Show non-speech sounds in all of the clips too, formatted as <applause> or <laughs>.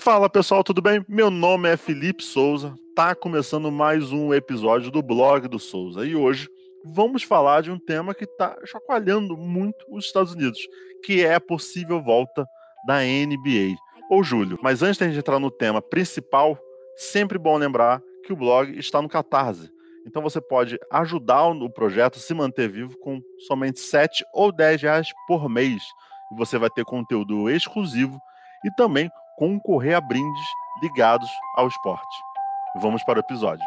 Fala pessoal, tudo bem? Meu nome é Felipe Souza, tá começando mais um episódio do blog do Souza e hoje vamos falar de um tema que está chacoalhando muito os Estados Unidos, que é a possível volta da NBA. Ô Júlio, mas antes de a gente entrar no tema principal, sempre bom lembrar que o blog está no Catarse. Então você pode ajudar o projeto a se manter vivo com somente 7 ou 10 reais por mês. E você vai ter conteúdo exclusivo e também concorrer a brindes ligados ao esporte. Vamos para o episódio.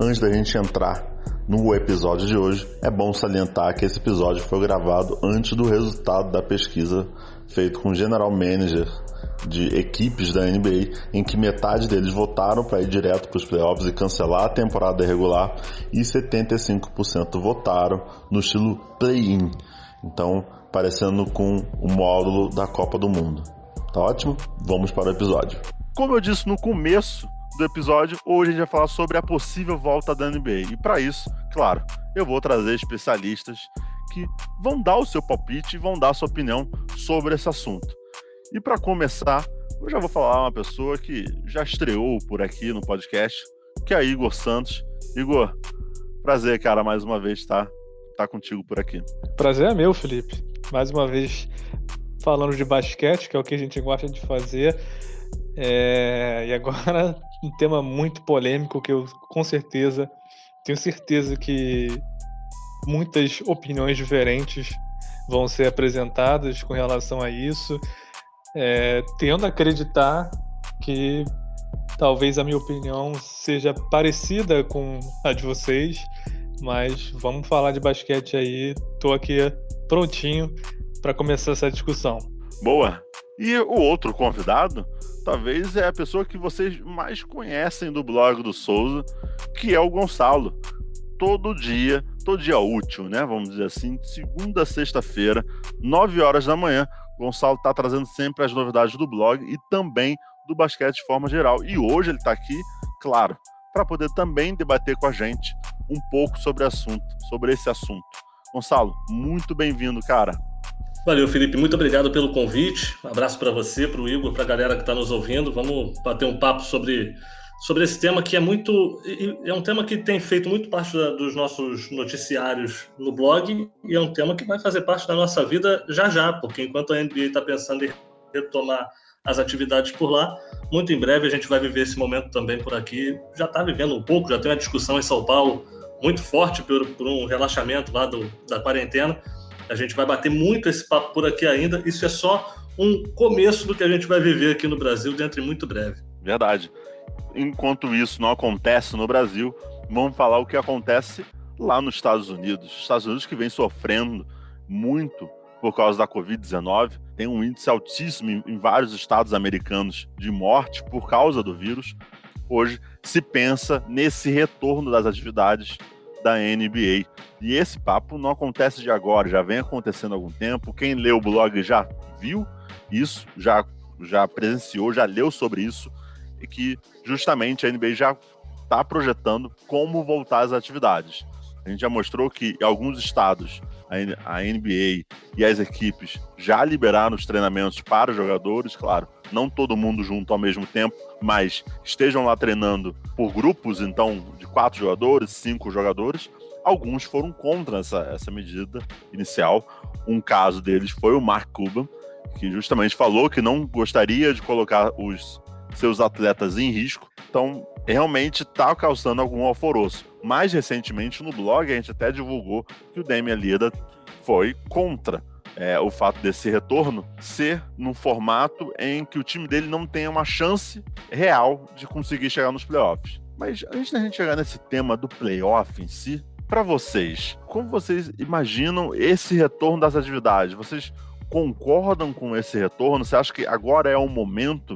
Antes da gente entrar no episódio de hoje, é bom salientar que esse episódio foi gravado antes do resultado da pesquisa feito com o general manager de equipes da NBA, em que metade deles votaram para ir direto para os playoffs e cancelar a temporada regular e 75% votaram no estilo play-in. Então, parecendo com o módulo da Copa do Mundo. Tá ótimo? Vamos para o episódio. Como eu disse no começo do episódio, hoje a gente vai falar sobre a possível volta da NBA. E para isso, claro, eu vou trazer especialistas que vão dar o seu palpite e vão dar a sua opinião sobre esse assunto. E para começar, eu já vou falar uma pessoa que já estreou por aqui no podcast, que é Igor Santos. Igor, prazer, cara, mais uma vez estar tá, tá contigo por aqui. Prazer é meu, Felipe mais uma vez falando de basquete, que é o que a gente gosta de fazer. É, e agora <laughs> um tema muito polêmico que eu com certeza tenho certeza que muitas opiniões diferentes vão ser apresentadas com relação a isso, é, tendo a acreditar que talvez a minha opinião seja parecida com a de vocês, mas vamos falar de basquete aí. Tô aqui prontinho para começar essa discussão. Boa. E o outro convidado, talvez é a pessoa que vocês mais conhecem do blog do Souza, que é o Gonçalo. Todo dia, todo dia útil, né? Vamos dizer assim, segunda a sexta-feira, 9 horas da manhã, o Gonçalo está trazendo sempre as novidades do blog e também do basquete de forma geral. E hoje ele está aqui, claro, para poder também debater com a gente um pouco sobre assunto, sobre esse assunto. Gonçalo, muito bem-vindo, cara. Valeu, Felipe. Muito obrigado pelo convite. Um abraço para você, para o Igor, para a galera que está nos ouvindo. Vamos bater um papo sobre, sobre esse tema que é muito. É um tema que tem feito muito parte da, dos nossos noticiários no blog e é um tema que vai fazer parte da nossa vida já já, porque enquanto a NBA está pensando em retomar as atividades por lá, muito em breve a gente vai viver esse momento também por aqui. Já está vivendo um pouco, já tem uma discussão em São Paulo muito forte por, por um relaxamento lá do, da quarentena. A gente vai bater muito esse papo por aqui ainda. Isso é só um começo do que a gente vai viver aqui no Brasil dentro de muito breve. Verdade. Enquanto isso não acontece no Brasil, vamos falar o que acontece lá nos Estados Unidos. Os Estados Unidos que vem sofrendo muito por causa da Covid-19, tem um índice altíssimo em vários estados americanos de morte por causa do vírus hoje se pensa nesse retorno das atividades da NBA. E esse papo não acontece de agora, já vem acontecendo há algum tempo. Quem lê o blog já viu isso, já, já presenciou, já leu sobre isso, e que justamente a NBA já está projetando como voltar às atividades. A gente já mostrou que alguns estados, a NBA e as equipes já liberaram os treinamentos para os jogadores, claro, não todo mundo junto ao mesmo tempo, mas estejam lá treinando por grupos, então, de quatro jogadores, cinco jogadores. Alguns foram contra essa, essa medida inicial. Um caso deles foi o Mark Cuban, que justamente falou que não gostaria de colocar os seus atletas em risco. Então, realmente está causando algum alvoroço. Mais recentemente, no blog, a gente até divulgou que o Damian Lillard foi contra é, o fato desse retorno ser num formato em que o time dele não tenha uma chance real de conseguir chegar nos playoffs. Mas antes da gente chegar nesse tema do playoff em si, para vocês, como vocês imaginam esse retorno das atividades? Vocês concordam com esse retorno? Você acha que agora é o momento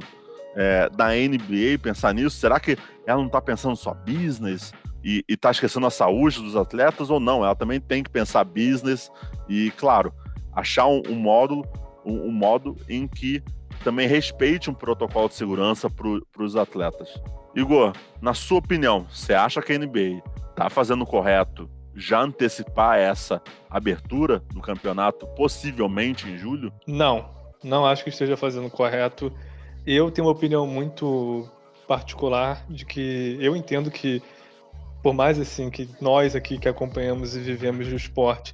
é, da NBA pensar nisso? Será que ela não está pensando só business e está esquecendo a saúde dos atletas ou não? Ela também tem que pensar business e, claro, achar um, um módulo, um, um, modo em que também respeite um protocolo de segurança para os atletas. Igor, na sua opinião, você acha que a NBA está fazendo correto já antecipar essa abertura do campeonato possivelmente em julho? Não, Não acho que esteja fazendo correto. Eu tenho uma opinião muito particular de que eu entendo que por mais assim que nós aqui que acompanhamos e vivemos do esporte,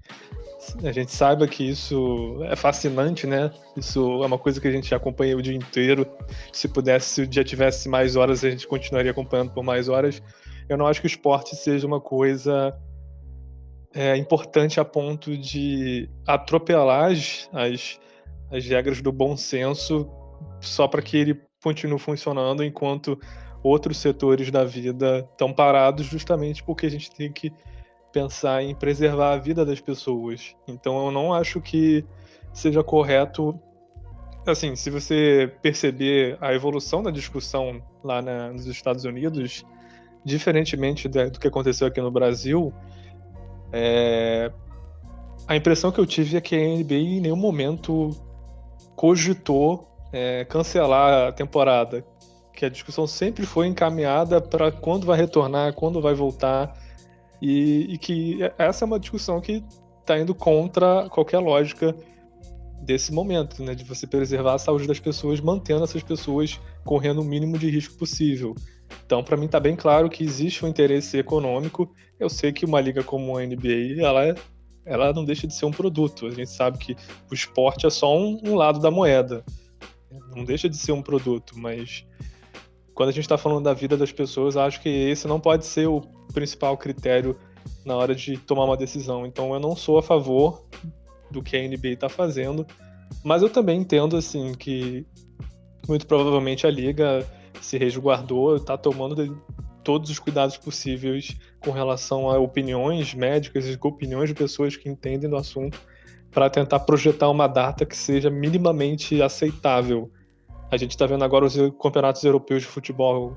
a gente saiba que isso é fascinante, né? Isso é uma coisa que a gente acompanha o dia inteiro. Se pudesse, se o dia tivesse mais horas, a gente continuaria acompanhando por mais horas. Eu não acho que o esporte seja uma coisa é, importante a ponto de atropelar as, as regras do bom senso só para que ele continue funcionando enquanto outros setores da vida estão parados justamente porque a gente tem que pensar em preservar a vida das pessoas. Então eu não acho que seja correto. Assim, se você perceber a evolução da discussão lá na, nos Estados Unidos, diferentemente do que aconteceu aqui no Brasil, é... a impressão que eu tive é que a NBA em nenhum momento cogitou é, cancelar a temporada. Que a discussão sempre foi encaminhada para quando vai retornar, quando vai voltar. E, e que essa é uma discussão que está indo contra qualquer lógica desse momento, né, de você preservar a saúde das pessoas, mantendo essas pessoas correndo o mínimo de risco possível. Então, para mim está bem claro que existe um interesse econômico. Eu sei que uma liga como a NBA, ela, é, ela não deixa de ser um produto. A gente sabe que o esporte é só um, um lado da moeda. Não deixa de ser um produto, mas quando a gente está falando da vida das pessoas, acho que esse não pode ser o principal critério na hora de tomar uma decisão. Então eu não sou a favor do que a NBA está fazendo, mas eu também entendo assim que muito provavelmente a liga se resguardou, está tomando todos os cuidados possíveis com relação a opiniões médicas e opiniões de pessoas que entendem do assunto para tentar projetar uma data que seja minimamente aceitável a gente está vendo agora os campeonatos europeus de futebol.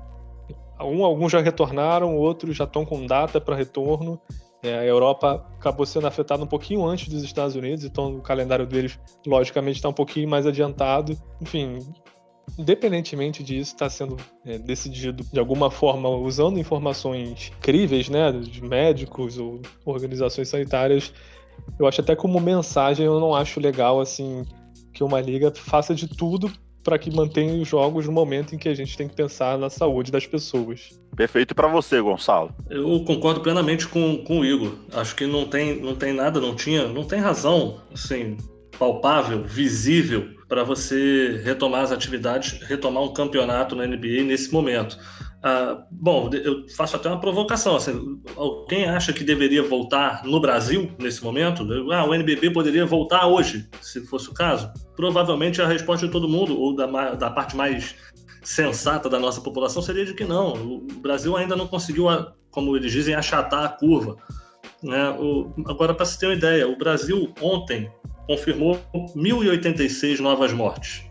Um, alguns já retornaram, outros já estão com data para retorno. É, a Europa acabou sendo afetada um pouquinho antes dos Estados Unidos, então o calendário deles, logicamente, está um pouquinho mais adiantado. Enfim, independentemente disso, está sendo é, decidido de alguma forma usando informações críveis, né, de médicos ou organizações sanitárias. Eu acho até como mensagem, eu não acho legal assim que uma liga faça de tudo para que mantenha os jogos no momento em que a gente tem que pensar na saúde das pessoas. Perfeito para você, Gonçalo. Eu concordo plenamente com, com o Igor. Acho que não tem, não tem nada, não tinha, não tem razão, assim, palpável, visível para você retomar as atividades, retomar um campeonato na NBA nesse momento. Ah, bom, eu faço até uma provocação. Assim, alguém acha que deveria voltar no Brasil nesse momento? Ah, o NBB poderia voltar hoje, se fosse o caso? Provavelmente a resposta de todo mundo, ou da, da parte mais sensata da nossa população, seria de que não. O Brasil ainda não conseguiu, como eles dizem, achatar a curva. Né? O, agora, para se ter uma ideia, o Brasil ontem confirmou 1.086 novas mortes.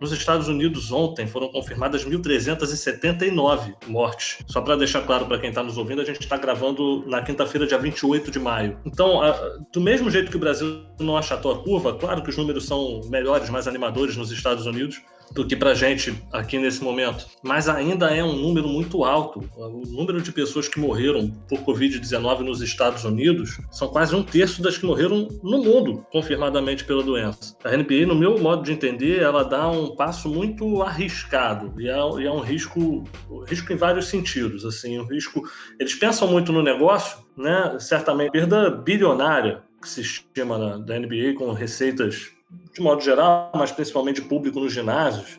Nos Estados Unidos, ontem, foram confirmadas 1.379 mortes. Só para deixar claro para quem está nos ouvindo, a gente está gravando na quinta-feira, dia 28 de maio. Então, do mesmo jeito que o Brasil não achatou a curva, claro que os números são melhores, mais animadores nos Estados Unidos, do que para gente aqui nesse momento. Mas ainda é um número muito alto. O número de pessoas que morreram por Covid-19 nos Estados Unidos são quase um terço das que morreram no mundo, confirmadamente pela doença. A NBA, no meu modo de entender, ela dá um passo muito arriscado e é, e é um risco, risco em vários sentidos. Assim, um risco. Eles pensam muito no negócio, né? Certamente perda bilionária que se estima na, da NBA com receitas de modo geral, mas principalmente público nos ginásios,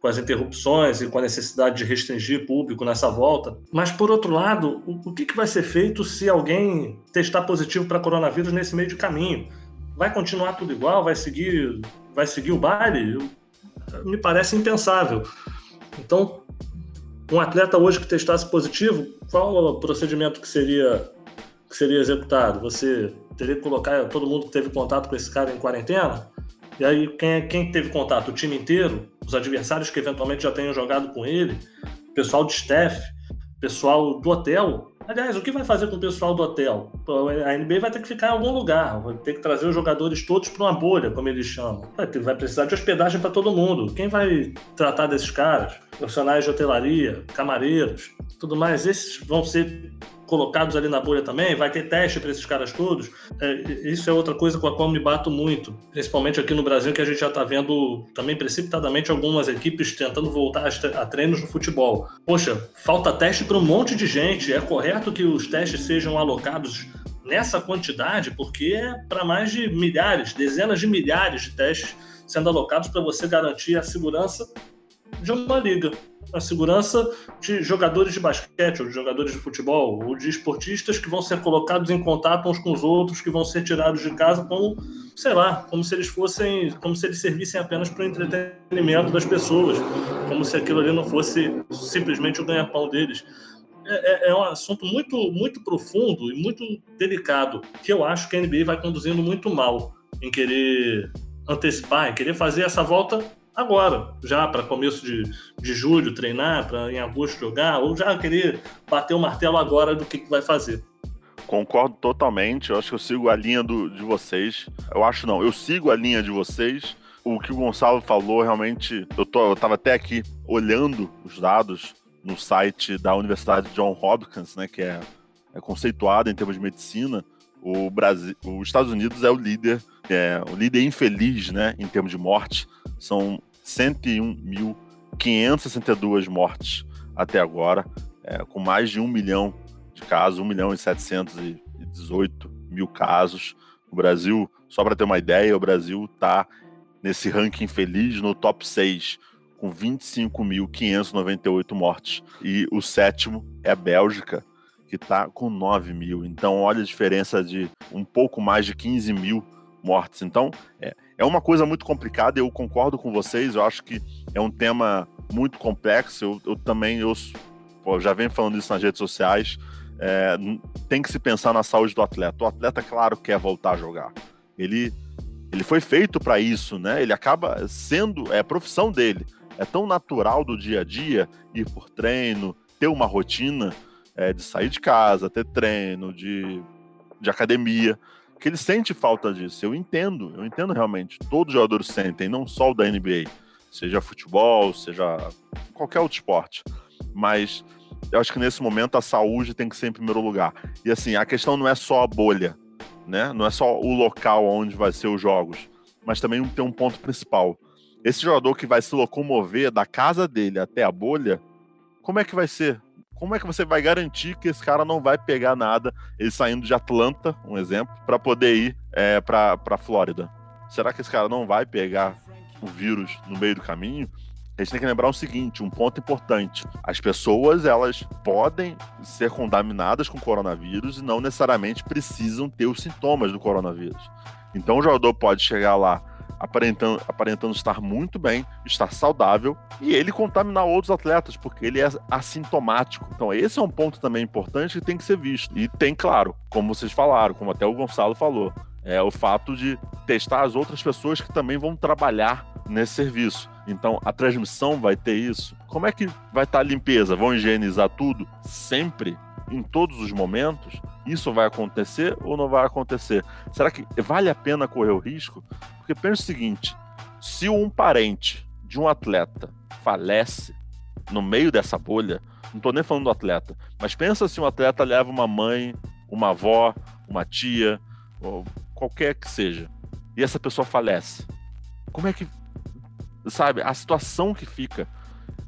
com as interrupções e com a necessidade de restringir público nessa volta. Mas, por outro lado, o, que, que vai ser feito se alguém testar positivo para coronavírus nesse meio de caminho? Vai continuar tudo igual? Vai seguir, vai seguir o baile? Me parece impensável. Então, um atleta hoje que testasse positivo, qual o procedimento que seria, que seria executado? Você teria que colocar todo mundo que teve contato com esse cara em quarentena? E aí, quem, é, quem teve contato? O time inteiro? Os adversários que eventualmente já tenham jogado com ele? Pessoal de staff? Pessoal do hotel? Aliás, o que vai fazer com o pessoal do hotel? A NBA vai ter que ficar em algum lugar, vai ter que trazer os jogadores todos para uma bolha, como eles chamam. Vai, ter, vai precisar de hospedagem para todo mundo. Quem vai tratar desses caras? Profissionais de hotelaria, camareiros, tudo mais. Esses vão ser colocados ali na bolha também? Vai ter teste para esses caras todos? É, isso é outra coisa com a qual me bato muito, principalmente aqui no Brasil, que a gente já está vendo também precipitadamente algumas equipes tentando voltar a treinos no futebol. Poxa, falta teste para um monte de gente. É correto que os testes sejam alocados nessa quantidade, porque é para mais de milhares, dezenas de milhares de testes sendo alocados para você garantir a segurança de uma liga. A segurança de jogadores de basquete, ou de jogadores de futebol, ou de esportistas que vão ser colocados em contato uns com os outros, que vão ser tirados de casa como, sei lá, como se eles fossem, como se eles servissem apenas para o entretenimento das pessoas, como se aquilo ali não fosse simplesmente o ganha-pão deles. É, é, é, um assunto muito, muito profundo e muito delicado, que eu acho que a NBA vai conduzindo muito mal em querer antecipar, em querer fazer essa volta agora, já para começo de, de julho treinar, para em agosto jogar, ou já querer bater o martelo agora do que, que vai fazer. Concordo totalmente, eu acho que eu sigo a linha do, de vocês. Eu acho não, eu sigo a linha de vocês. O que o Gonçalo falou, realmente, eu, tô, eu tava até aqui olhando os dados no site da Universidade John Hopkins, né, que é, é conceituada em termos de medicina. O Brasil, os Estados Unidos é o líder, é o líder infeliz, né, em termos de morte. São 101.562 mortes até agora, é, com mais de um milhão de casos, 1 milhão e 718 mil casos. O Brasil, só para ter uma ideia, o Brasil está nesse ranking feliz no top 6, com 25.598 mortes. E o sétimo é a Bélgica, que está com 9 mil. Então, olha a diferença de um pouco mais de 15 mil mortes. Então, é, é uma coisa muito complicada, eu concordo com vocês, eu acho que é um tema muito complexo. Eu, eu também eu, pô, já venho falando isso nas redes sociais. É, tem que se pensar na saúde do atleta. O atleta, claro, quer voltar a jogar. Ele, ele foi feito para isso, né? Ele acaba sendo, é profissão dele. É tão natural do dia a dia ir por treino, ter uma rotina é, de sair de casa, ter treino, de, de academia que ele sente falta disso. Eu entendo, eu entendo realmente. Todos os jogadores sentem, não só o da NBA, seja futebol, seja qualquer outro esporte. Mas eu acho que nesse momento a saúde tem que ser em primeiro lugar. E assim, a questão não é só a bolha, né? Não é só o local onde vai ser os jogos, mas também tem um ponto principal. Esse jogador que vai se locomover da casa dele até a bolha, como é que vai ser? Como é que você vai garantir que esse cara não vai pegar nada, ele saindo de Atlanta, um exemplo, para poder ir é, para Flórida? Será que esse cara não vai pegar o vírus no meio do caminho? A gente tem que lembrar o seguinte, um ponto importante. As pessoas, elas podem ser contaminadas com coronavírus e não necessariamente precisam ter os sintomas do coronavírus. Então o jogador pode chegar lá aparentando, aparentando estar muito bem, estar saudável e ele contaminar outros atletas, porque ele é assintomático. Então, esse é um ponto também importante que tem que ser visto. E tem, claro, como vocês falaram, como até o Gonçalo falou, é o fato de testar as outras pessoas que também vão trabalhar nesse serviço. Então, a transmissão vai ter isso. Como é que vai estar a limpeza? Vão higienizar tudo sempre? Em todos os momentos? Isso vai acontecer ou não vai acontecer? Será que vale a pena correr o risco? Porque pensa o seguinte: se um parente de um atleta falece no meio dessa bolha, não estou nem falando do atleta, mas pensa se um atleta leva uma mãe, uma avó, uma tia, ou qualquer que seja, e essa pessoa falece. Como é que. Sabe, a situação que fica.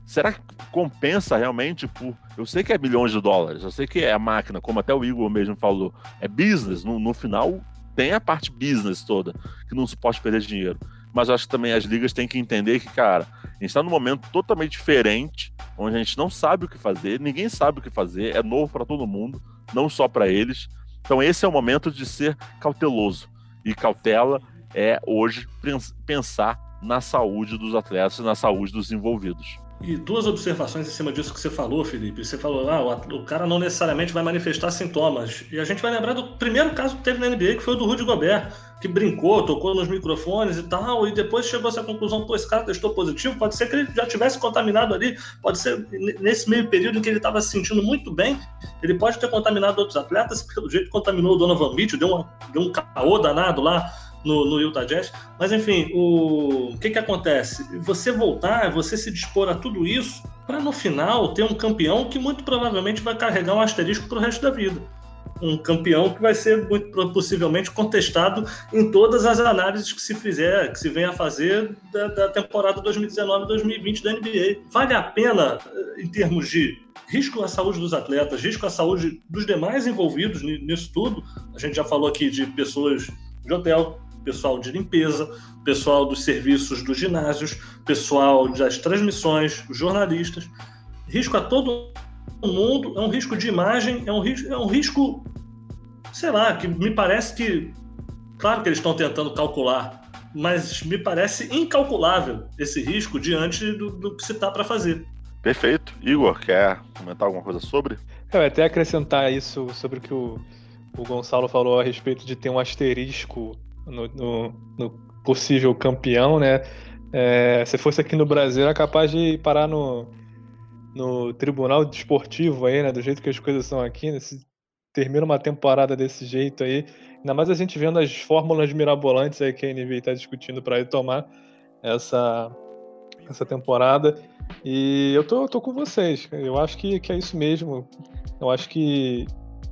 Será que compensa realmente por. Eu sei que é bilhões de dólares, eu sei que é a máquina, como até o Igor mesmo falou, é business. No, no final, tem a parte business toda, que não se pode perder dinheiro. Mas eu acho que também as ligas têm que entender que, cara, a gente está num momento totalmente diferente, onde a gente não sabe o que fazer, ninguém sabe o que fazer, é novo para todo mundo, não só para eles. Então, esse é o momento de ser cauteloso. E cautela é hoje pensar na saúde dos atletas, na saúde dos envolvidos. E duas observações em cima disso que você falou, Felipe. Você falou, ah, o cara não necessariamente vai manifestar sintomas. E a gente vai lembrar do primeiro caso que teve na NBA, que foi o do Rudy Gobert, que brincou, tocou nos microfones e tal, e depois chegou a essa conclusão, pô, esse cara testou positivo, pode ser que ele já tivesse contaminado ali, pode ser nesse meio período em que ele estava se sentindo muito bem, ele pode ter contaminado outros atletas, pelo jeito contaminou o Donovan Mitchell, deu, uma, deu um caô danado lá, no, no Utah Jazz. Mas enfim, o, o que, que acontece? Você voltar, você se dispor a tudo isso, para no final ter um campeão que muito provavelmente vai carregar um asterisco para o resto da vida. Um campeão que vai ser muito possivelmente contestado em todas as análises que se fizer, que se venha a fazer da, da temporada 2019-2020 da NBA. Vale a pena, eh, em termos de risco à saúde dos atletas, risco à saúde dos demais envolvidos nisso tudo. A gente já falou aqui de pessoas de hotel, pessoal de limpeza, pessoal dos serviços dos ginásios, pessoal das transmissões, jornalistas. Risco a todo mundo, é um risco de imagem, é um risco, é um risco, sei lá, que me parece que, claro que eles estão tentando calcular, mas me parece incalculável esse risco diante do, do que se está para fazer. Perfeito. Igor, quer comentar alguma coisa sobre? Eu até acrescentar isso sobre o que o, o Gonçalo falou a respeito de ter um asterisco no, no, no possível campeão, né? É, se fosse aqui no Brasil, era capaz de parar no, no tribunal desportivo aí, né? Do jeito que as coisas são aqui, né? Se termina uma temporada desse jeito aí, ainda mais a gente vendo as fórmulas mirabolantes aí que a NBA está discutindo para retomar essa, essa temporada. E eu tô, tô com vocês. Eu acho que, que é isso mesmo. Eu acho que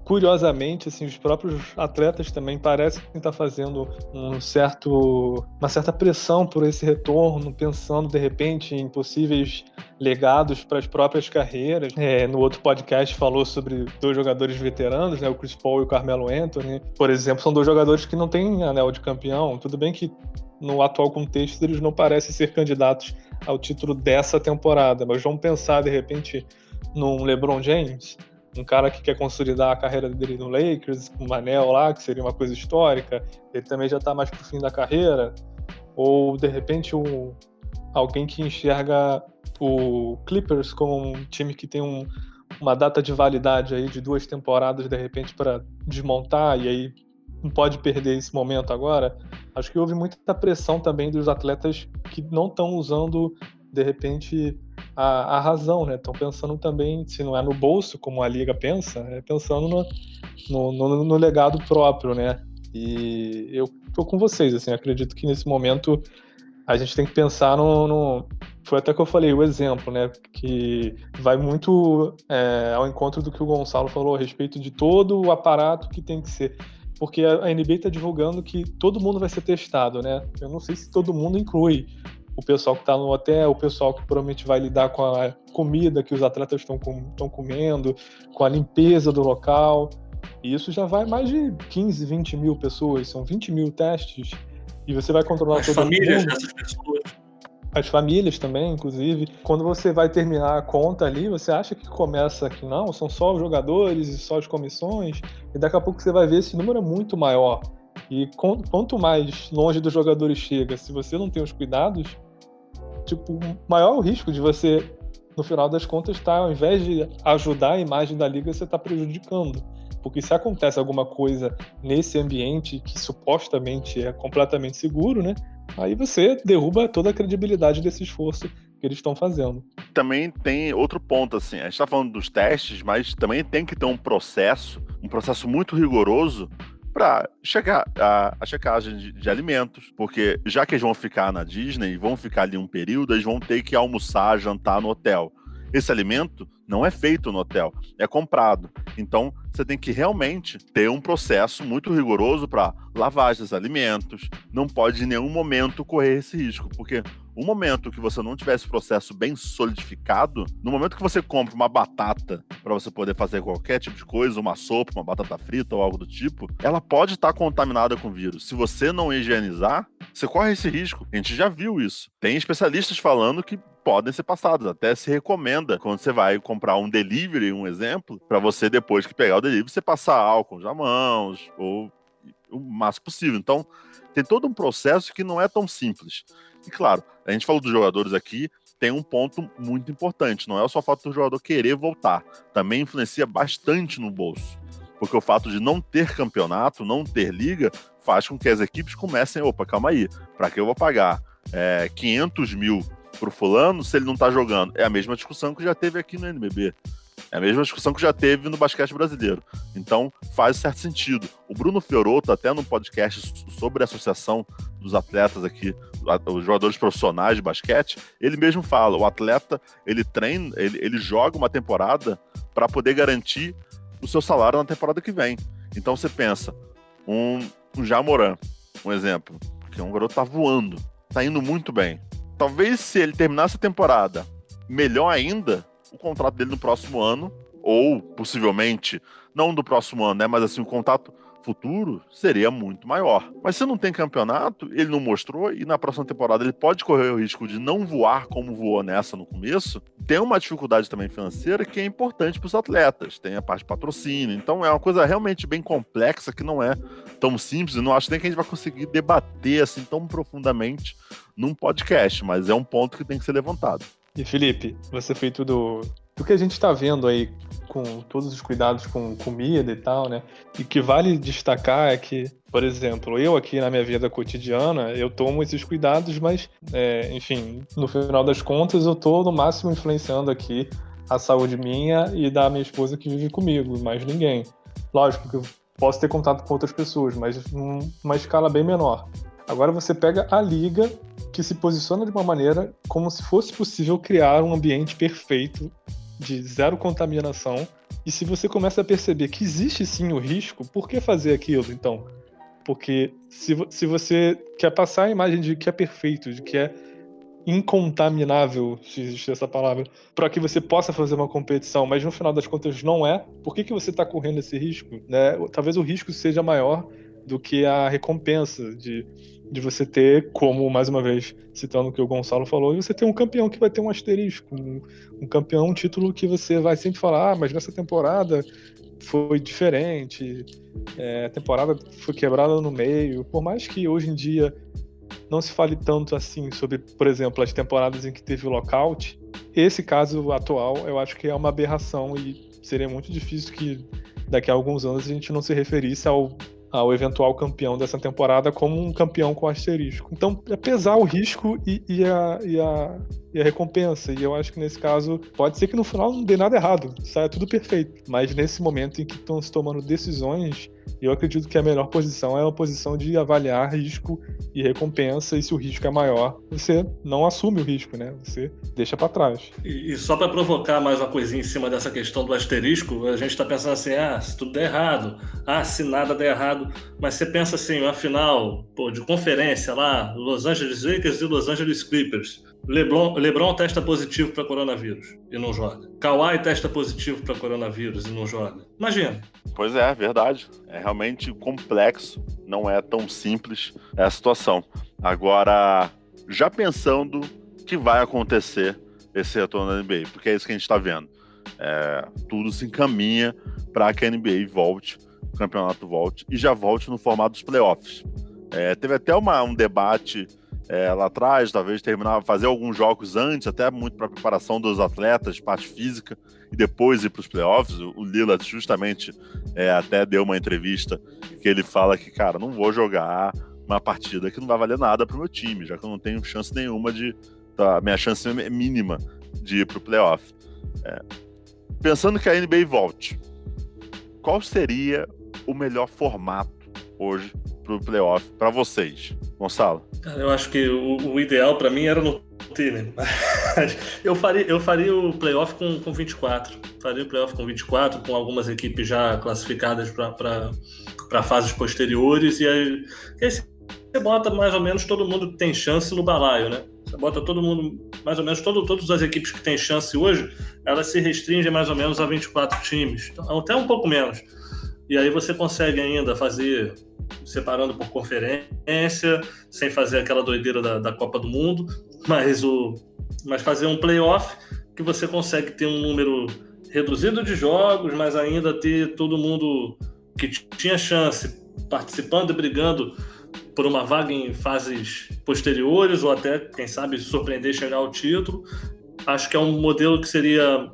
curiosamente, assim, os próprios atletas também parecem estar fazendo um certo, uma certa pressão por esse retorno, pensando de repente em possíveis legados para as próprias carreiras. É, no outro podcast falou sobre dois jogadores veteranos, né, o Chris Paul e o Carmelo Anthony. Por exemplo, são dois jogadores que não têm anel de campeão. Tudo bem que no atual contexto eles não parecem ser candidatos ao título dessa temporada, mas vamos pensar de repente num LeBron James um cara que quer consolidar a carreira dele no Lakers, com o Manel lá, que seria uma coisa histórica, ele também já está mais pro fim da carreira, ou de repente um, alguém que enxerga o Clippers como um time que tem um, uma data de validade aí de duas temporadas de repente para desmontar e aí não pode perder esse momento agora. Acho que houve muita pressão também dos atletas que não estão usando de repente a, a razão, né? Estão pensando também, se não é no bolso, como a Liga pensa, é pensando no, no, no, no legado próprio, né? E eu tô com vocês, assim, acredito que nesse momento a gente tem que pensar no, no, Foi até que eu falei, o exemplo, né? Que vai muito é, ao encontro do que o Gonçalo falou a respeito de todo o aparato que tem que ser. Porque a NBA está divulgando que todo mundo vai ser testado, né? Eu não sei se todo mundo inclui o pessoal que está no hotel, o pessoal que provavelmente vai lidar com a comida que os atletas estão com, comendo, com a limpeza do local. E isso já vai mais de 15, 20 mil pessoas, são 20 mil testes. E você vai controlar As famílias mundo. dessas pessoas. As famílias também, inclusive. Quando você vai terminar a conta ali, você acha que começa que não, são só os jogadores e só as comissões, e daqui a pouco você vai ver esse número é muito maior. E quanto mais longe dos jogadores chega, se você não tem os cuidados, tipo, maior o risco de você, no final das contas, tá, ao invés de ajudar a imagem da liga, você está prejudicando. Porque se acontece alguma coisa nesse ambiente que supostamente é completamente seguro, né? Aí você derruba toda a credibilidade desse esforço que eles estão fazendo. Também tem outro ponto, assim, a gente está falando dos testes, mas também tem que ter um processo, um processo muito rigoroso para chegar a, a checagem de, de, alimentos, porque já que eles vão ficar na Disney vão ficar ali um período, eles vão ter que almoçar, jantar no hotel. Esse alimento não é feito no hotel, é comprado. Então, você tem que realmente ter um processo muito rigoroso para lavagem dos alimentos. Não pode em nenhum momento correr esse risco, porque o momento que você não tiver esse processo bem solidificado, no momento que você compra uma batata para você poder fazer qualquer tipo de coisa, uma sopa, uma batata frita ou algo do tipo, ela pode estar tá contaminada com vírus. Se você não higienizar, você corre esse risco. A gente já viu isso. Tem especialistas falando que podem ser passados. Até se recomenda quando você vai comprar um delivery, um exemplo, para você depois que pegar o delivery, você passar álcool nas mãos ou o máximo possível. Então, tem todo um processo que não é tão simples. E claro, a gente falou dos jogadores aqui, tem um ponto muito importante. Não é só o fato do jogador querer voltar, também influencia bastante no bolso. Porque o fato de não ter campeonato, não ter liga, faz com que as equipes comecem, opa, calma aí, para que eu vou pagar é, 500 mil pro fulano se ele não tá jogando? É a mesma discussão que já teve aqui no NBB. É a mesma discussão que já teve no basquete brasileiro. Então, faz certo sentido. O Bruno Fioroto, até no podcast sobre a associação dos atletas aqui, os jogadores profissionais de basquete, ele mesmo fala, o atleta, ele treina, ele, ele joga uma temporada para poder garantir o seu salário na temporada que vem. Então você pensa, um, um Jamoran, um exemplo, que é um garoto tá voando, tá indo muito bem. Talvez se ele terminasse a temporada melhor ainda, o contrato dele no próximo ano, ou possivelmente, não do próximo ano, né, mas assim, o contrato futuro seria muito maior. Mas se não tem campeonato, ele não mostrou e na próxima temporada ele pode correr o risco de não voar como voou nessa no começo. Tem uma dificuldade também financeira que é importante para os atletas. Tem a parte de patrocínio. Então é uma coisa realmente bem complexa que não é tão simples e não acho nem que a gente vai conseguir debater assim tão profundamente num podcast, mas é um ponto que tem que ser levantado. E Felipe, você fez tudo do que a gente está vendo aí com todos os cuidados com comida e tal, né? E que vale destacar é que, por exemplo, eu aqui na minha vida cotidiana, eu tomo esses cuidados, mas, é, enfim, no final das contas, eu tô no máximo influenciando aqui a saúde minha e da minha esposa que vive comigo, mais ninguém. Lógico que eu posso ter contato com outras pessoas, mas numa escala bem menor. Agora você pega a liga que se posiciona de uma maneira como se fosse possível criar um ambiente perfeito de zero contaminação. E se você começa a perceber que existe sim o risco, por que fazer aquilo então? Porque se, se você quer passar a imagem de que é perfeito, de que é incontaminável, se existe essa palavra, para que você possa fazer uma competição, mas no final das contas não é, por que, que você está correndo esse risco? Né? Talvez o risco seja maior do que a recompensa de de você ter, como mais uma vez citando o que o Gonçalo falou, você ter um campeão que vai ter um asterisco, um, um campeão, um título que você vai sempre falar, ah, mas nessa temporada foi diferente, é, a temporada foi quebrada no meio, por mais que hoje em dia não se fale tanto assim sobre, por exemplo, as temporadas em que teve lockout, esse caso atual eu acho que é uma aberração e seria muito difícil que daqui a alguns anos a gente não se referisse ao ao eventual campeão dessa temporada como um campeão com asterisco. Então, é pesar o risco e, e, a, e, a, e a recompensa. E eu acho que nesse caso, pode ser que no final não dê nada errado, saia tudo perfeito. Mas nesse momento em que estão se tomando decisões eu acredito que a melhor posição é a posição de avaliar risco e recompensa, e se o risco é maior, você não assume o risco, né? Você deixa para trás. E, e só para provocar mais uma coisinha em cima dessa questão do asterisco, a gente está pensando assim: ah, se tudo der errado, ah, se nada der errado, mas você pensa assim, uma final pô, de conferência lá, Los Angeles Lakers e Los Angeles Clippers. Lebron, Lebron testa positivo para coronavírus e não joga. Kawhi testa positivo para coronavírus e não joga. Imagina. Pois é, verdade. É realmente complexo, não é tão simples a situação. Agora, já pensando que vai acontecer esse retorno da NBA, porque é isso que a gente está vendo. É, tudo se encaminha para que a NBA volte, o campeonato volte e já volte no formato dos playoffs. É, teve até uma, um debate é, lá atrás, talvez terminar, fazer alguns jogos antes, até muito para preparação dos atletas, parte física, e depois ir para os playoffs. O Lillard justamente é, até deu uma entrevista que ele fala que, cara, não vou jogar uma partida que não vai valer nada para o meu time, já que eu não tenho chance nenhuma de. Tá, minha chance é mínima de ir para o playoff. É, pensando que a NBA volte, qual seria o melhor formato hoje para o playoff para vocês? Gonçalo? Eu acho que o, o ideal para mim era no time. <laughs> eu faria, eu faria o playoff com, com 24. Faria o playoff com 24, com algumas equipes já classificadas para fases posteriores. E aí, aí você bota mais ou menos todo mundo que tem chance no balaio, né? Você bota todo mundo, mais ou menos todo, todas as equipes que têm chance hoje, elas se restringem mais ou menos a 24 times, então, até um pouco menos. E aí você consegue ainda fazer separando por conferência, sem fazer aquela doideira da, da Copa do Mundo, mas, o, mas fazer um playoff que você consegue ter um número reduzido de jogos, mas ainda ter todo mundo que tinha chance participando e brigando por uma vaga em fases posteriores ou até, quem sabe, surpreender chegar ao título. Acho que é um modelo que seria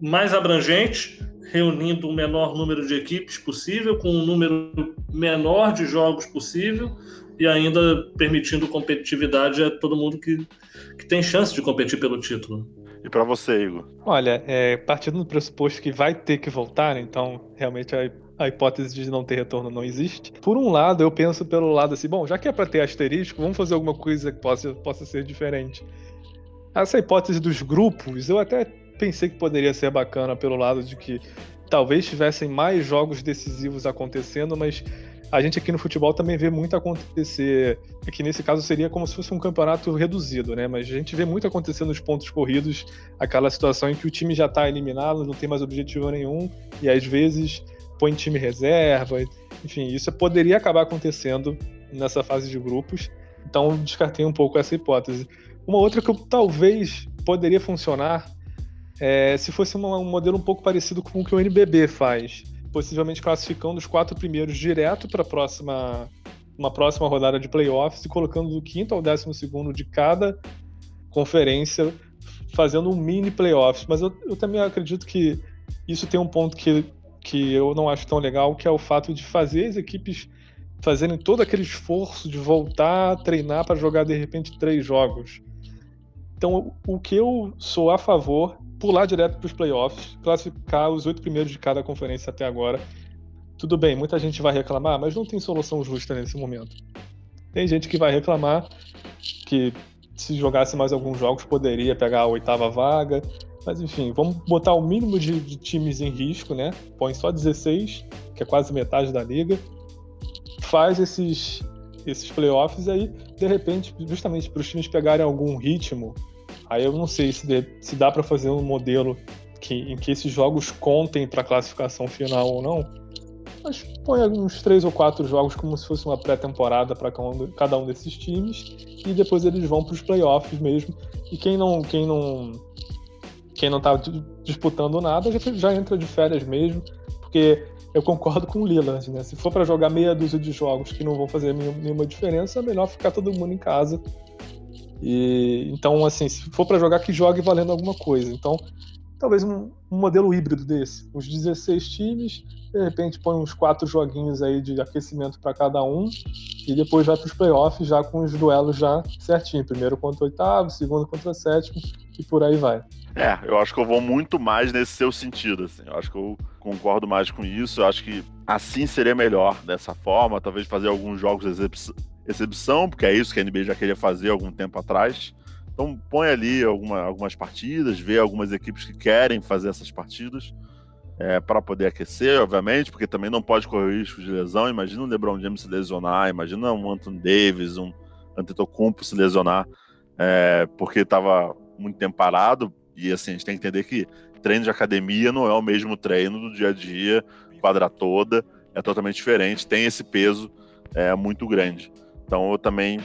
mais abrangente, reunindo o menor número de equipes possível, com um número menor de jogos possível e ainda permitindo competitividade a todo mundo que, que tem chance de competir pelo título. E para você, Igor? Olha, é, partindo do pressuposto que vai ter que voltar, então realmente a, a hipótese de não ter retorno não existe. Por um lado, eu penso pelo lado assim, bom, já que é para ter asterisco, vamos fazer alguma coisa que possa, possa ser diferente. Essa hipótese dos grupos, eu até pensei que poderia ser bacana pelo lado de que talvez tivessem mais jogos decisivos acontecendo, mas a gente aqui no futebol também vê muito acontecer. Aqui nesse caso seria como se fosse um campeonato reduzido, né? Mas a gente vê muito acontecer nos pontos corridos, aquela situação em que o time já está eliminado, não tem mais objetivo nenhum, e às vezes põe time reserva, enfim, isso poderia acabar acontecendo nessa fase de grupos. Então descartei um pouco essa hipótese. Uma outra que eu, talvez poderia funcionar é, se fosse uma, um modelo um pouco parecido com o que o NBB faz, possivelmente classificando os quatro primeiros direto para próxima uma próxima rodada de playoffs e colocando do quinto ao décimo segundo de cada conferência, fazendo um mini playoffs. Mas eu, eu também acredito que isso tem um ponto que que eu não acho tão legal, que é o fato de fazer as equipes fazerem todo aquele esforço de voltar a treinar para jogar de repente três jogos. Então, o que eu sou a favor, pular direto para os playoffs, classificar os oito primeiros de cada conferência até agora. Tudo bem, muita gente vai reclamar, mas não tem solução justa nesse momento. Tem gente que vai reclamar que se jogasse mais alguns jogos poderia pegar a oitava vaga, mas enfim, vamos botar o mínimo de, de, times em risco, né? Põe só 16, que é quase metade da liga. Faz esses, esses playoffs aí, de repente, justamente para os times pegarem algum ritmo. Aí eu não sei se, de, se dá para fazer um modelo que, em que esses jogos contem para classificação final ou não. Mas põe uns três ou quatro jogos como se fosse uma pré-temporada para cada um desses times e depois eles vão para os playoffs mesmo. E quem não, quem não quem não tá disputando nada já, já entra de férias mesmo, porque eu concordo com o Lillard, né? Se for para jogar meia dúzia de jogos que não vão fazer nenhuma diferença, é melhor ficar todo mundo em casa. E então, assim, se for para jogar, que jogue valendo alguma coisa. Então, talvez um, um, modelo híbrido desse, uns 16 times, de repente põe uns quatro joguinhos aí de aquecimento para cada um e depois vai para os playoffs já com os duelos já certinho, primeiro contra o oitavo, segundo contra o sétimo e por aí vai. É, eu acho que eu vou muito mais nesse seu sentido, assim. Eu acho que eu concordo mais com isso. Eu acho que assim seria melhor dessa forma. Talvez fazer alguns jogos exibição, porque é isso que a NBA já queria fazer algum tempo atrás. Então põe ali alguma, algumas partidas, vê algumas equipes que querem fazer essas partidas é, para poder aquecer, obviamente, porque também não pode correr risco de lesão. Imagina o LeBron James se lesionar, imagina um Anthony Davis, um Antetokounmpo se lesionar, é, porque estava muito tempo parado e assim, a gente tem que entender que treino de academia não é o mesmo treino do dia a dia, quadra toda, é totalmente diferente, tem esse peso é, muito grande. Então eu também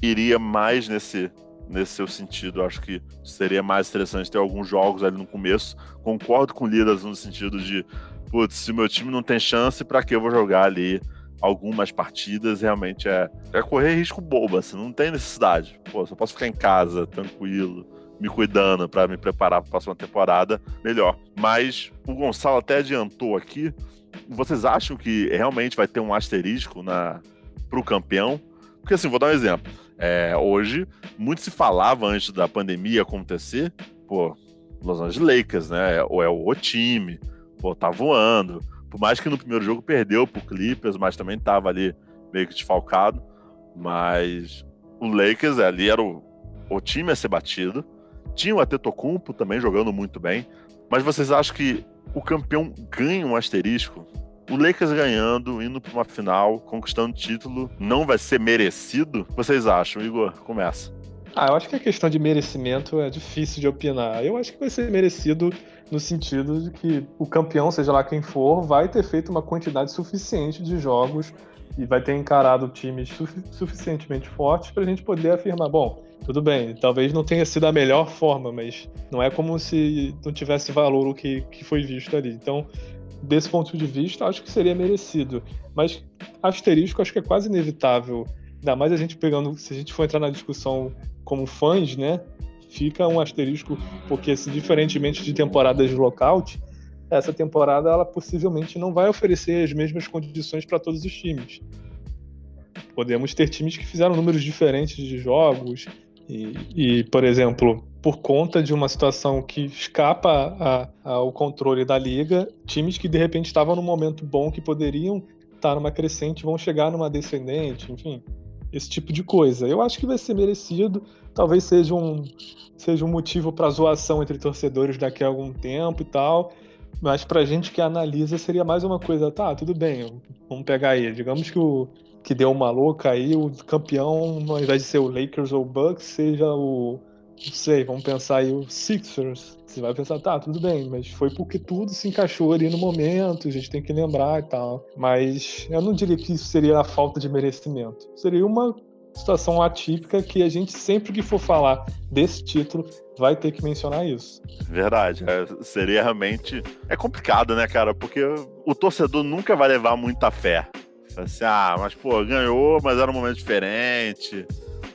iria mais nesse, nesse seu sentido. Acho que seria mais interessante ter alguns jogos ali no começo. Concordo com o Lidas no sentido de, putz, se meu time não tem chance, para que eu vou jogar ali algumas partidas? Realmente é, é correr risco bobo, assim, não tem necessidade. Pô, só posso ficar em casa, tranquilo me cuidando para me preparar para a próxima temporada melhor. Mas o Gonçalo até adiantou aqui. Vocês acham que realmente vai ter um asterisco na o campeão? Porque assim, vou dar um exemplo. É, hoje, muito se falava antes da pandemia acontecer, pô, Los Angeles Lakers, né? Ou é o time, pô, tá voando. Por mais que no primeiro jogo perdeu pro Clippers, mas também tava ali meio que desfalcado. Mas o Lakers ali era o, o time a ser batido. Tinha o Atetokounmpo também jogando muito bem. Mas vocês acham que o campeão ganha um asterisco? O Lakers ganhando, indo para uma final, conquistando título, não vai ser merecido? Vocês acham? Igor, começa. Ah, eu acho que a questão de merecimento é difícil de opinar. Eu acho que vai ser merecido no sentido de que o campeão, seja lá quem for, vai ter feito uma quantidade suficiente de jogos e vai ter encarado times suficientemente fortes para a gente poder afirmar, bom, tudo bem, talvez não tenha sido a melhor forma, mas não é como se não tivesse valor o que, que foi visto ali. Então, desse ponto de vista, acho que seria merecido. Mas asterisco acho que é quase inevitável. Ainda mais a gente pegando, se a gente for entrar na discussão como fãs, né? Fica um asterisco, porque se diferentemente de temporadas de lockout, essa temporada ela possivelmente não vai oferecer as mesmas condições para todos os times. Podemos ter times que fizeram números diferentes de jogos, e, e, por exemplo, por conta de uma situação que escapa ao controle da liga, times que de repente estavam num momento bom que poderiam estar numa crescente vão chegar numa descendente, enfim, esse tipo de coisa. Eu acho que vai ser merecido, talvez seja um, seja um motivo para zoação entre torcedores daqui a algum tempo e tal. Mas pra gente que analisa seria mais uma coisa, tá, tudo bem, vamos pegar aí. Digamos que o que deu uma louca aí, o campeão, ao invés de ser o Lakers ou o Bucks, seja o. Não sei, vamos pensar aí o Sixers. Você vai pensar, tá, tudo bem, mas foi porque tudo se encaixou ali no momento, a gente tem que lembrar e tal. Mas eu não diria que isso seria a falta de merecimento. Seria uma situação atípica que a gente, sempre que for falar desse título, vai ter que mencionar isso. Verdade. É, seria realmente. É complicado, né, cara? Porque o torcedor nunca vai levar muita fé. Assim, ah, mas pô, ganhou, mas era um momento diferente.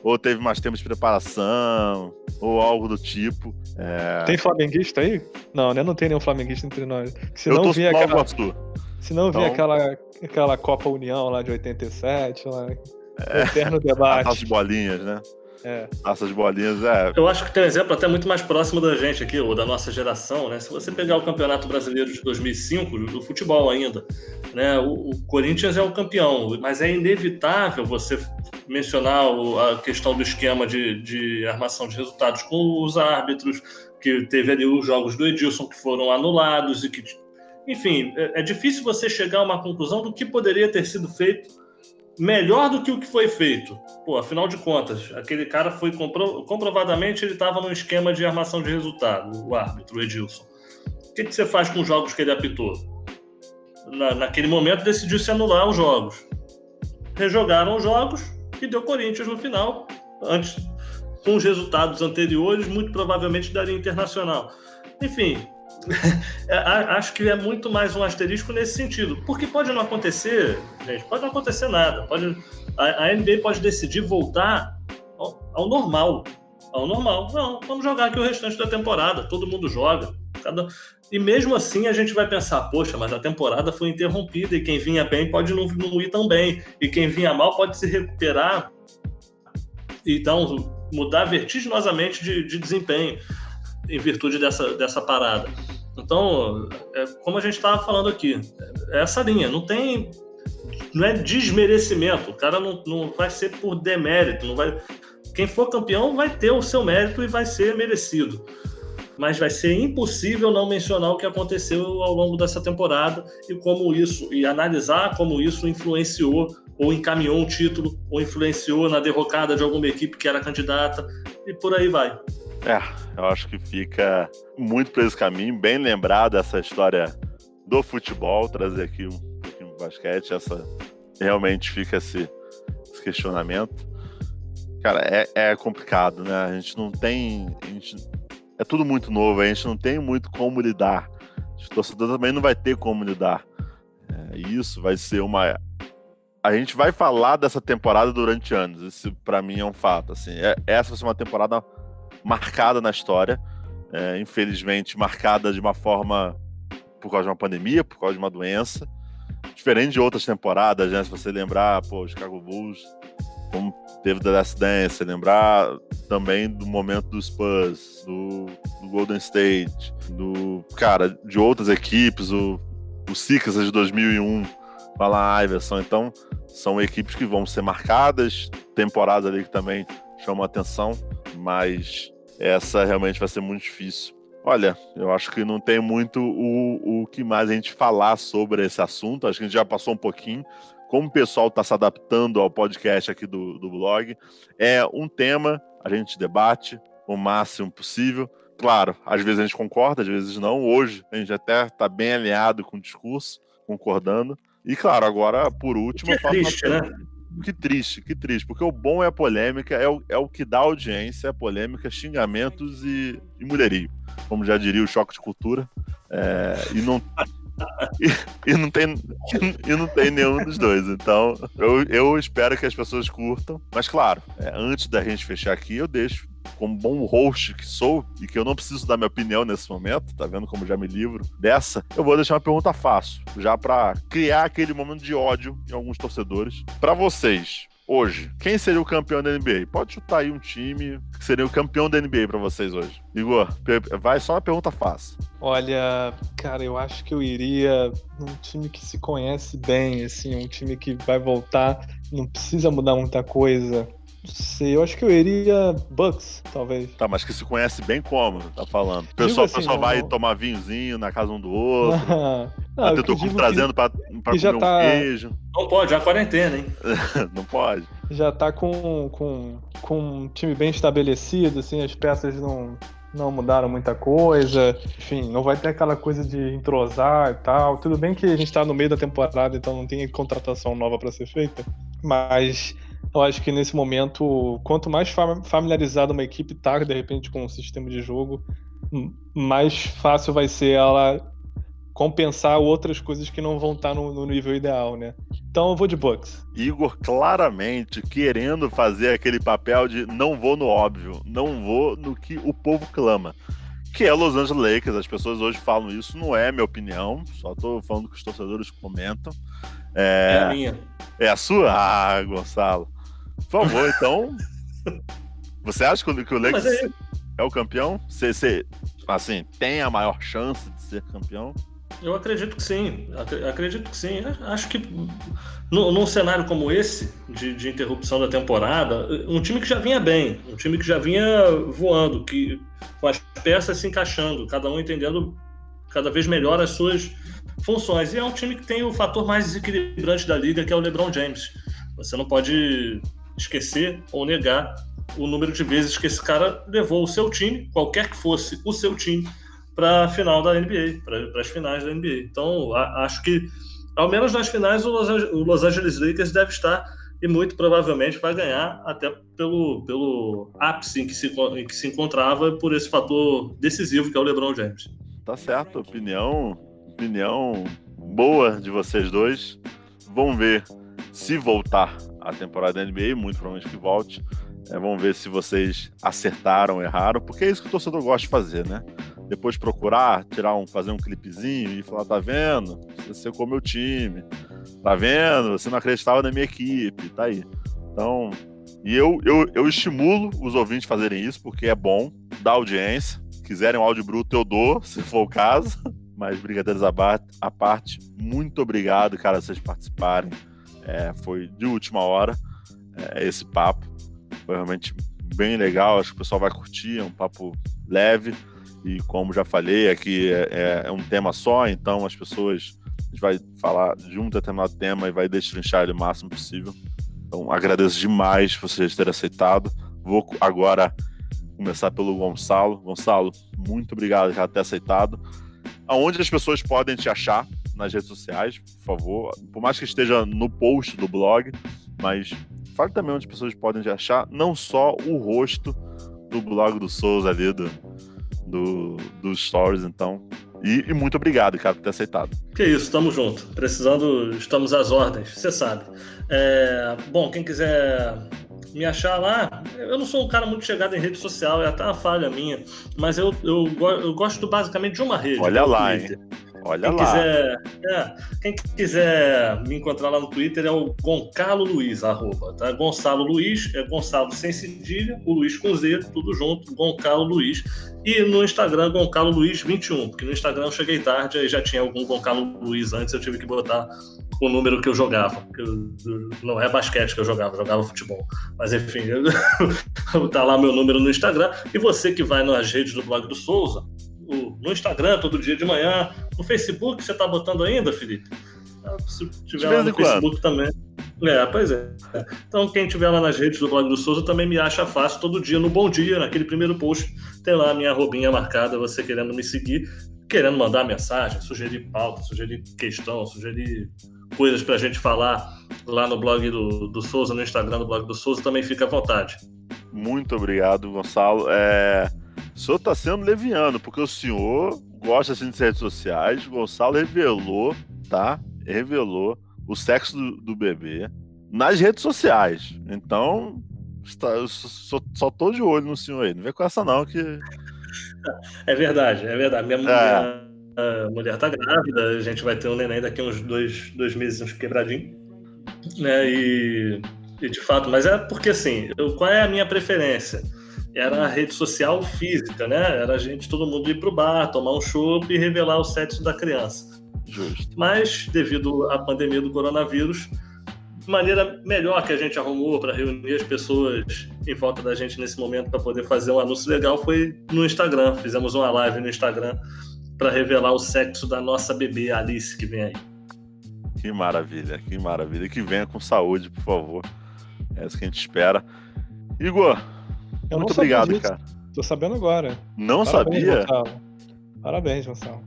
Ou teve mais tempo de preparação, ou algo do tipo. É... Tem flamenguista aí? Não, né? Não tem nenhum flamenguista entre nós. Se não vi aquela. Se não então... aquela, aquela Copa União lá de 87, lá, é, eterno <laughs> debate. As bolinhas, né? É. Essas bolinhas, é. Eu acho que tem um exemplo até muito mais próximo da gente aqui, ou da nossa geração, né? Se você pegar o Campeonato Brasileiro de 2005, do futebol ainda, né? O, o Corinthians é o campeão, mas é inevitável você mencionar a questão do esquema de, de armação de resultados com os árbitros, que teve ali os jogos do Edilson que foram anulados e que. Enfim, é, é difícil você chegar a uma conclusão do que poderia ter sido feito melhor do que o que foi feito. Pô, afinal de contas, aquele cara foi compro... comprovadamente ele estava num esquema de armação de resultado, o árbitro, o Edilson. O que, que você faz com os jogos que ele apitou? Na, naquele momento decidiu se anular os jogos. Rejogaram os jogos e deu Corinthians no final. Antes, com os resultados anteriores, muito provavelmente daria internacional. Enfim, <laughs> acho que é muito mais um asterisco nesse sentido. Porque pode não acontecer, gente, pode não acontecer nada. Pode, a, a NBA pode decidir voltar ao, ao, normal. Ao normal. Não, vamos jogar aqui o restante da temporada. Todo mundo joga. Cada... E mesmo assim a gente vai pensar, poxa, mas a temporada foi interrompida e quem vinha bem pode não, não ir tão bem. E quem vinha mal pode se recuperar. Então, mudar vertiginosamente de, de desempenho em virtude dessa, dessa parada. Então, é, como a gente estava falando aqui, é essa linha, não tem. Não é desmerecimento, o cara não, não vai ser por demérito, não vai. Quem for campeão vai ter o seu mérito e vai ser merecido. Mas vai ser impossível não mencionar o que aconteceu ao longo dessa temporada e como isso, e analisar como isso influenciou ou encaminhou um título, ou influenciou na derrocada de alguma equipe que era candidata, e por aí vai. É, eu acho que fica muito por esse caminho, bem lembrado essa história do futebol, trazer aqui um pouquinho de basquete, essa realmente fica esse, esse questionamento. Cara, é, é, complicado, né? A gente não tem. Gente, é tudo muito novo, a gente não tem muito como lidar. O torcedor também não vai ter como lidar. É, isso vai ser uma. A gente vai falar dessa temporada durante anos. Isso, para mim, é um fato. Assim, é, essa vai ser uma temporada marcada na história, é, infelizmente marcada de uma forma por causa de uma pandemia, por causa de uma doença, diferente de outras temporadas, né? Se você lembrar, pô, Chicago Bulls, como teve The Last Dance, lembrar também do momento dos Spurs, do, do Golden State, do, cara, de outras equipes, o, o Sixers de 2001, com Alan Iverson, então são equipes que vão ser marcadas, temporadas ali que também chamam atenção, mas essa realmente vai ser muito difícil. Olha, eu acho que não tem muito o, o que mais a gente falar sobre esse assunto. Acho que a gente já passou um pouquinho. Como o pessoal está se adaptando ao podcast aqui do, do blog, é um tema, a gente debate o máximo possível. Claro, às vezes a gente concorda, às vezes não. Hoje a gente até está bem alinhado com o discurso, concordando. E claro, agora, por último. É triste, né? Que triste, que triste, porque o bom é a polêmica, é o, é o que dá audiência, a polêmica, xingamentos e, e mulherio, como já diria o choque de cultura. É, e não. <laughs> E, e, não tem, e não tem nenhum dos dois. Então, eu, eu espero que as pessoas curtam. Mas, claro, é, antes da gente fechar aqui, eu deixo como bom host que sou e que eu não preciso dar minha opinião nesse momento, tá vendo como já me livro dessa, eu vou deixar uma pergunta fácil, já para criar aquele momento de ódio em alguns torcedores. Para vocês, hoje, quem seria o campeão da NBA? Pode chutar aí um time que seria o campeão da NBA para vocês hoje. Igor, vai só uma pergunta fácil. Olha, cara, eu acho que eu iria num time que se conhece bem, assim, um time que vai voltar, não precisa mudar muita coisa. Não sei, eu acho que eu iria Bucks, talvez. Tá, mas que se conhece bem como, tá falando. O pessoal, assim, pessoal vai tomar vinhozinho na casa um do outro. <laughs> não, eu tô trazendo que, pra, pra comer já tá... um queijo. Não pode, é a quarentena, hein? <laughs> não pode. Já tá com, com, com um time bem estabelecido, assim, as peças não, não mudaram muita coisa. Enfim, não vai ter aquela coisa de entrosar e tal. Tudo bem que a gente tá no meio da temporada, então não tem contratação nova para ser feita. Mas eu acho que nesse momento, quanto mais familiarizada uma equipe tá, de repente, com o sistema de jogo, mais fácil vai ser ela compensar outras coisas que não vão estar tá no, no, nível ideal, né? Então eu vou de Bucks. Igor claramente querendo fazer aquele papel de não vou no óbvio, não vou no que o povo clama. Que é Los Angeles Lakers, as pessoas hoje falam isso, não é minha opinião, só tô falando que os torcedores comentam. É, é a minha. É a sua? Ah, Gonçalo. Por favor, <laughs> então. Você acha que o Lakers é... é... o campeão? Você, você, assim, tem a maior chance de ser campeão? Eu acredito que sim. Acredito que sim. Acho que no, num cenário como esse, de, de, interrupção da temporada, um time que já vinha bem, um time que já vinha voando, que com as peças se encaixando, cada um entendendo cada vez melhor as suas funções. E é um time que tem o fator mais desequilibrante da liga, que é o LeBron James. Você não pode esquecer ou negar o número de vezes que esse cara levou o seu time, qualquer que fosse o seu time, para a final da NBA, para as finais da NBA. Então, a, acho que, ao menos nas finais, o Los, o Los Angeles Lakers deve estar e muito provavelmente vai ganhar até pelo, pelo ápice em que, se, em que se encontrava por esse fator decisivo que é o LeBron James. Tá certo, opinião, opinião boa de vocês dois. Vamos ver se voltar a temporada da NBA, muito provavelmente que volte. É, vamos ver se vocês acertaram erraram, porque é isso que o torcedor gosta de fazer, né? Depois procurar, tirar um, fazer um clipezinho e falar, tá vendo? Você secou meu time. Tá vendo? Você não acreditava na minha equipe, tá aí. Então, e eu, eu, eu estimulo os ouvintes a fazerem isso, porque é bom, dá audiência. Quiserem um áudio bruto, eu dou, se for o caso. Mas brincadeiras à parte, muito obrigado, cara, vocês participarem. É, foi de última hora é, esse papo. Foi realmente bem legal. Acho que o pessoal vai curtir. É um papo leve. E como já falei, aqui é, é, é um tema só, então as pessoas. A gente vai falar de um determinado tema e vai destrinchar ele o máximo possível. Então agradeço demais vocês terem aceitado. Vou agora começar pelo Gonçalo. Gonçalo, muito obrigado por ter aceitado. Aonde as pessoas podem te achar? nas redes sociais, por favor. Por mais que esteja no post do blog, mas fale também onde as pessoas podem te achar, não só o rosto do blog do Souza ali, do, do, dos stories, então. E, e, muito obrigado, cara, por ter aceitado. Que isso, tamo junto. Precisando, estamos às ordens, você sabe. É, bom, quem quiser me achar lá, eu não sou um cara muito chegado em rede social, é até uma falha minha, mas eu, eu, eu gosto basicamente de uma rede. Olha lá, Twitter. hein? Olha quem lá. Quiser, é, quem quiser me encontrar lá no Twitter é o Goncalo Luiz, arroba, tá? Gonçalo Luiz, é Gonçalo sem cedilha, o Luiz com Z, tudo junto, Goncalo Luiz. E no Instagram, Goncalo Luiz 21, porque no Instagram eu cheguei tarde, aí já tinha algum Goncalo Luiz antes, eu tive que botar o número que eu jogava. Que eu, não é basquete que eu jogava, eu jogava futebol. Mas enfim, <laughs> tá lá meu número no Instagram. E você que vai nas redes do blog do Souza, no Instagram todo dia de manhã. No Facebook você tá botando ainda, Felipe? Ah, se tiver lá no Facebook também. É, pois é. Então, quem tiver lá nas redes do blog do Souza também me acha fácil todo dia, no Bom Dia, naquele primeiro post, tem lá a minha robinha marcada, você querendo me seguir, querendo mandar mensagem, sugerir pauta, sugerir questão, sugerir coisas pra gente falar lá no blog do, do Souza, no Instagram do blog do Souza, também fica à vontade. Muito obrigado, Gonçalo. É... O senhor está sendo leviano, porque o senhor gosta assim, de redes sociais. O Gonçalo revelou, tá? Revelou o sexo do, do bebê nas redes sociais. Então, está, eu só, só tô de olho no senhor aí. Não vem com essa, não, que. É verdade, é verdade. Minha mulher, é. mulher tá grávida, a gente vai ter um neném daqui uns dois, dois meses, uns quebradinhos. Né? E E de fato, mas é porque assim, eu, qual é a minha preferência? Era a rede social física, né? Era a gente, todo mundo ir pro bar, tomar um chopp e revelar o sexo da criança. Justo. Mas, devido à pandemia do coronavírus, maneira melhor que a gente arrumou para reunir as pessoas em volta da gente nesse momento para poder fazer um anúncio legal foi no Instagram. Fizemos uma live no Instagram para revelar o sexo da nossa bebê Alice que vem aí. Que maravilha, que maravilha. Que venha com saúde, por favor. É isso que a gente espera. Igor, Eu muito obrigado, disso. cara. Tô sabendo agora. Não Parabéns, sabia? Gonçalo. Parabéns, Gonçalo.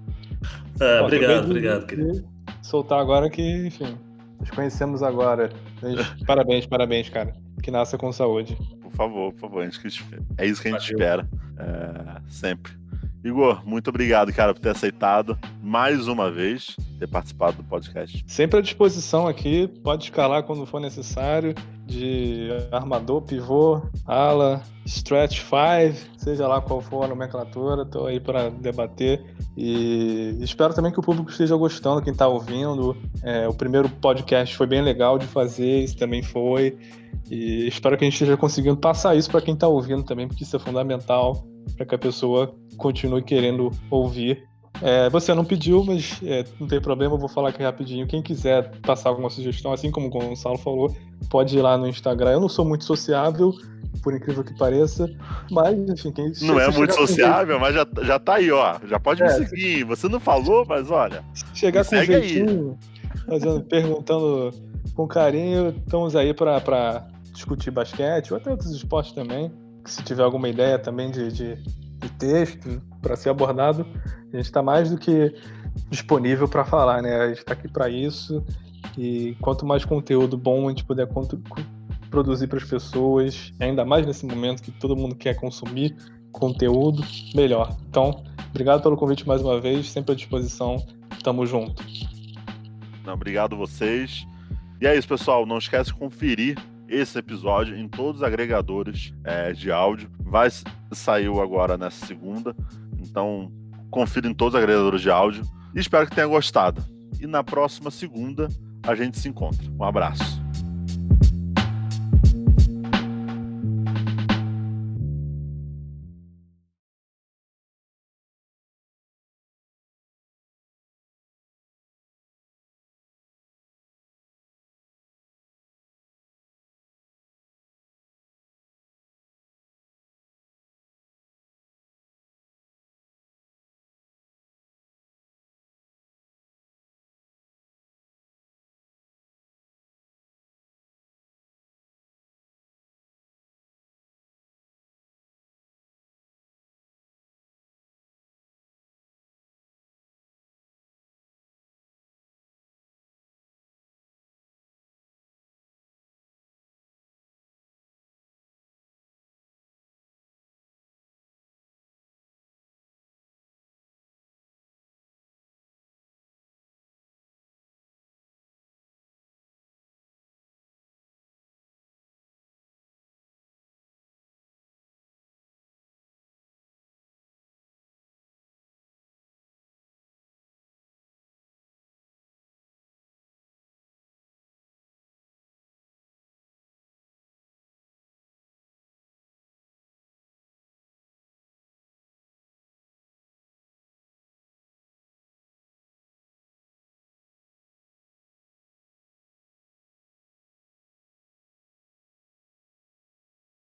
É, Pô, obrigado, obrigado, querido. Soltar agora que, enfim, nos conhecemos agora. <laughs> Parabéns, parabéns, cara. Que nasça com saúde. Por favor, por favor. a gente que espera. É isso que a gente Valeu. espera. é, sempre. Igor, muito obrigado, cara, por ter aceitado mais uma vez ter participado do podcast. Sempre à disposição aqui, pode escalar quando for necessário, de armador, pivô, ala, stretch 5, seja lá qual for a nomenclatura, tô aí para debater e espero também que o público esteja gostando, quem tá ouvindo. É, o primeiro podcast foi bem legal de fazer, isso também foi. E espero que a gente esteja conseguindo passar isso para quem tá ouvindo também, porque isso é fundamental para que a pessoa continue querendo ouvir é, você não pediu, mas é, não tem problema, eu vou falar aqui rapidinho. Quem quiser passar alguma sugestão, assim como o Gonçalo falou, pode ir lá no Instagram. Eu não sou muito sociável, por incrível que pareça, mas enfim, quem Não é se muito sociável, mas já, já tá aí, ó. Já pode me É, seguir. Você não falou, mas olha. chegar me com segue aí. jeitinho, fazendo, perguntando com carinho, estamos aí para discutir basquete ou até outros esportes também. Se tiver alguma ideia também de, de, de texto para ser abordado, a gente está mais do que disponível para falar, né? A gente está aqui para isso e quanto mais conteúdo bom a gente puder produzir para as pessoas, ainda mais nesse momento que todo mundo quer consumir conteúdo, melhor. Então, obrigado pelo convite mais uma vez, sempre à disposição. Tamo junto. Não, obrigado vocês. E é isso, pessoal. Não esquece de conferir esse episódio em todos os agregadores é, de áudio. Vai saiu agora nessa segunda. Então, confira em todos os agregadores de áudio. E espero que tenha gostado. E na próxima segunda a gente se encontra. Um abraço.